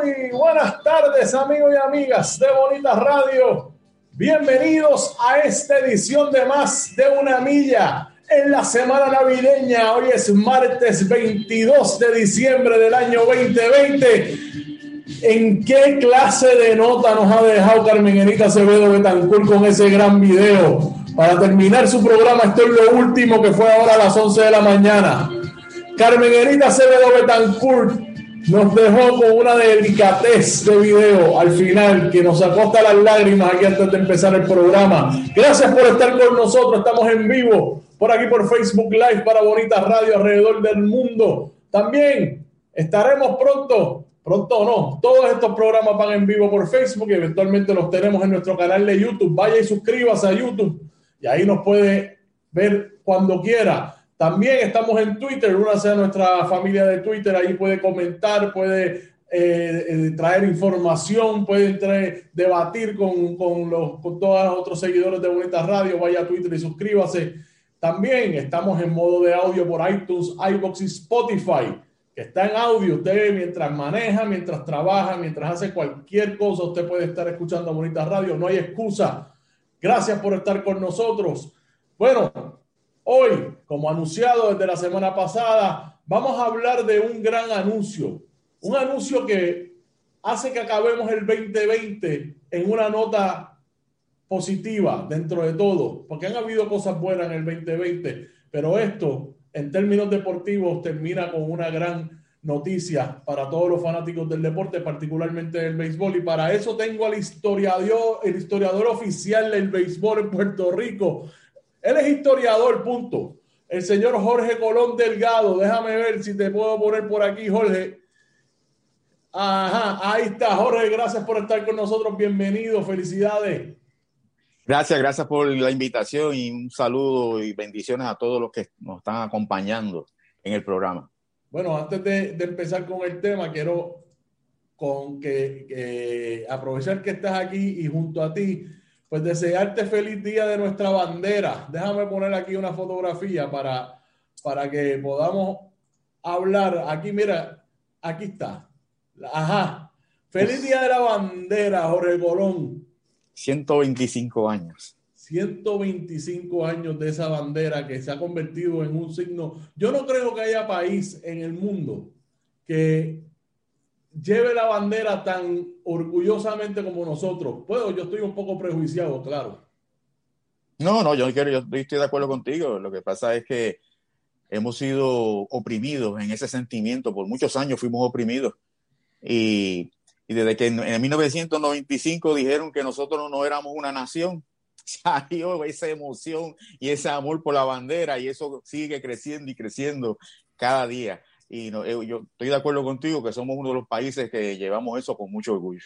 Buenas tardes, amigos y amigas de Bonita Radio. Bienvenidos a esta edición de más de una milla en la semana navideña. Hoy es martes 22 de diciembre del año 2020. ¿En qué clase de nota nos ha dejado Carmen Enita Acevedo Betancourt con ese gran video? Para terminar su programa, esto es lo último que fue ahora a las 11 de la mañana. Carmen Enita Acevedo Betancourt nos dejó con una delicatez de video al final que nos acosta las lágrimas aquí antes de empezar el programa. Gracias por estar con nosotros. Estamos en vivo por aquí por Facebook Live para Bonita Radio alrededor del mundo. También estaremos pronto, pronto no, todos estos programas van en vivo por Facebook y eventualmente los tenemos en nuestro canal de YouTube. Vaya y suscríbase a YouTube y ahí nos puede ver cuando quiera. También estamos en Twitter, una sea nuestra familia de Twitter, ahí puede comentar, puede eh, eh, traer información, puede debatir con, con, los, con todos los otros seguidores de Bonita Radio, vaya a Twitter y suscríbase. También estamos en modo de audio por iTunes, iBox y Spotify, que está en audio. Usted mientras maneja, mientras trabaja, mientras hace cualquier cosa, usted puede estar escuchando Bonita Radio, no hay excusa. Gracias por estar con nosotros. Bueno, Hoy, como anunciado desde la semana pasada, vamos a hablar de un gran anuncio. Un anuncio que hace que acabemos el 2020 en una nota positiva dentro de todo, porque han habido cosas buenas en el 2020, pero esto, en términos deportivos, termina con una gran noticia para todos los fanáticos del deporte, particularmente del béisbol. Y para eso tengo al historiador, el historiador oficial del béisbol en Puerto Rico, él es historiador, punto. El señor Jorge Colón Delgado. Déjame ver si te puedo poner por aquí, Jorge. Ajá, ahí está, Jorge. Gracias por estar con nosotros. Bienvenido. Felicidades. Gracias, gracias por la invitación y un saludo y bendiciones a todos los que nos están acompañando en el programa. Bueno, antes de, de empezar con el tema, quiero con que, que aprovechar que estás aquí y junto a ti pues desearte feliz día de nuestra bandera. Déjame poner aquí una fotografía para, para que podamos hablar. Aquí, mira, aquí está. Ajá. Feliz día de la bandera, Jorge Colón. 125 años. 125 años de esa bandera que se ha convertido en un signo. Yo no creo que haya país en el mundo que lleve la bandera tan orgullosamente como nosotros. Puedo, yo estoy un poco prejuiciado, claro. No, no, yo, quiero, yo estoy de acuerdo contigo. Lo que pasa es que hemos sido oprimidos en ese sentimiento. Por muchos años fuimos oprimidos. Y, y desde que en, en, 1995 dijeron que nosotros no éramos una nación, salió esa emoción y ese amor por la bandera y eso sigue creciendo y creciendo cada día. Y no, eh, yo estoy de acuerdo contigo que somos uno de los países que llevamos eso con mucho orgullo.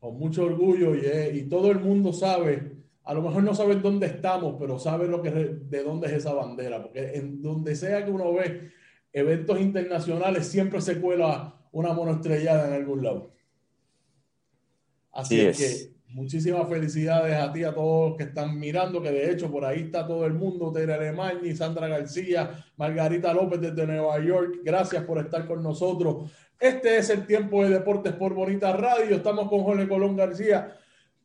Con mucho orgullo y, eh, y todo el mundo sabe a lo mejor no saben dónde estamos, pero saben lo que, de dónde es esa bandera, porque en donde sea que uno ve eventos internacionales, siempre se cuela una monoestrellada en algún lado. Así es. que muchísimas felicidades a ti, a todos los que están mirando, que de hecho por ahí está todo el mundo, Tere Alemani, Sandra García, Margarita López desde Nueva York, gracias por estar con nosotros. Este es el tiempo de Deportes por Bonita Radio, estamos con Jorge Colón García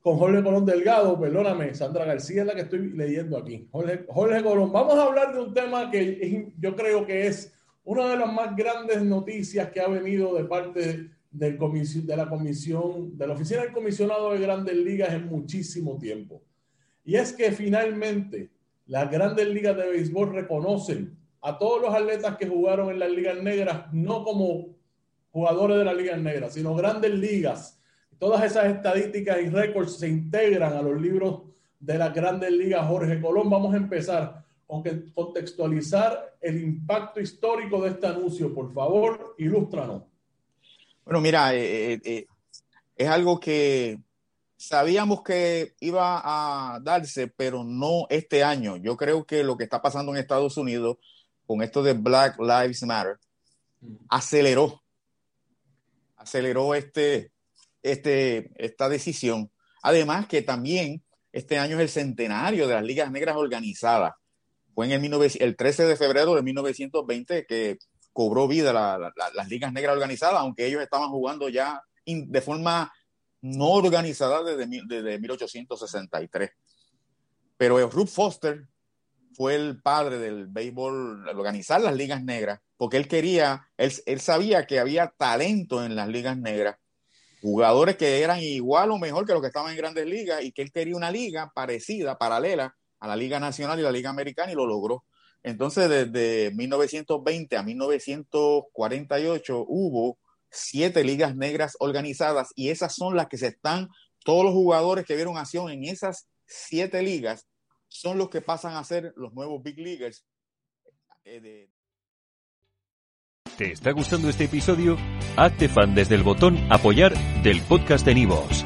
con Jorge Colón Delgado, perdóname, Sandra García es la que estoy leyendo aquí. Jorge, Colón, vamos a hablar de un tema que yo creo que es una de las más grandes noticias que ha venido de parte de la comisión, de la oficina del comisionado de grandes ligas en muchísimo tiempo. Y es que finalmente las grandes ligas de béisbol reconocen a todos los atletas que jugaron en las ligas negras, no como jugadores de las ligas negras, sino grandes ligas Todas esas estadísticas y récords se integran a los libros de las grandes ligas Jorge Colón. Vamos a empezar con contextualizar el impacto histórico de este anuncio. Por favor, ilústranos. Bueno, mira, eh, eh, eh, es algo que sabíamos que iba a darse, pero no este año. Yo creo que lo que está pasando en Estados Unidos con esto de Black Lives Matter mm. aceleró, aceleró este, este, esta decisión. Además que también este año es el centenario de las ligas negras organizadas. Fue en el, el 13 de febrero de 1920 que cobró vida las ligas negras organizadas, aunque ellos estaban jugando ya de forma no organizada desde, desde 1863. Pero Ruth Foster fue el padre del béisbol, organizar las ligas negras, porque él quería, él sabía que había talento en las ligas negras jugadores que eran igual o mejor que los que estaban en grandes ligas y que él quería una liga parecida, paralela a la Liga Nacional y la Liga Americana y lo logró. Entonces, desde 1920 a 1948 hubo siete ligas negras organizadas y esas son las que se están, todos los jugadores que vieron acción en esas siete ligas son los que pasan a ser los nuevos Big Leaguers. Eh, ¿Te está gustando este episodio? Hazte fan desde el botón Apoyar del podcast de Nivos.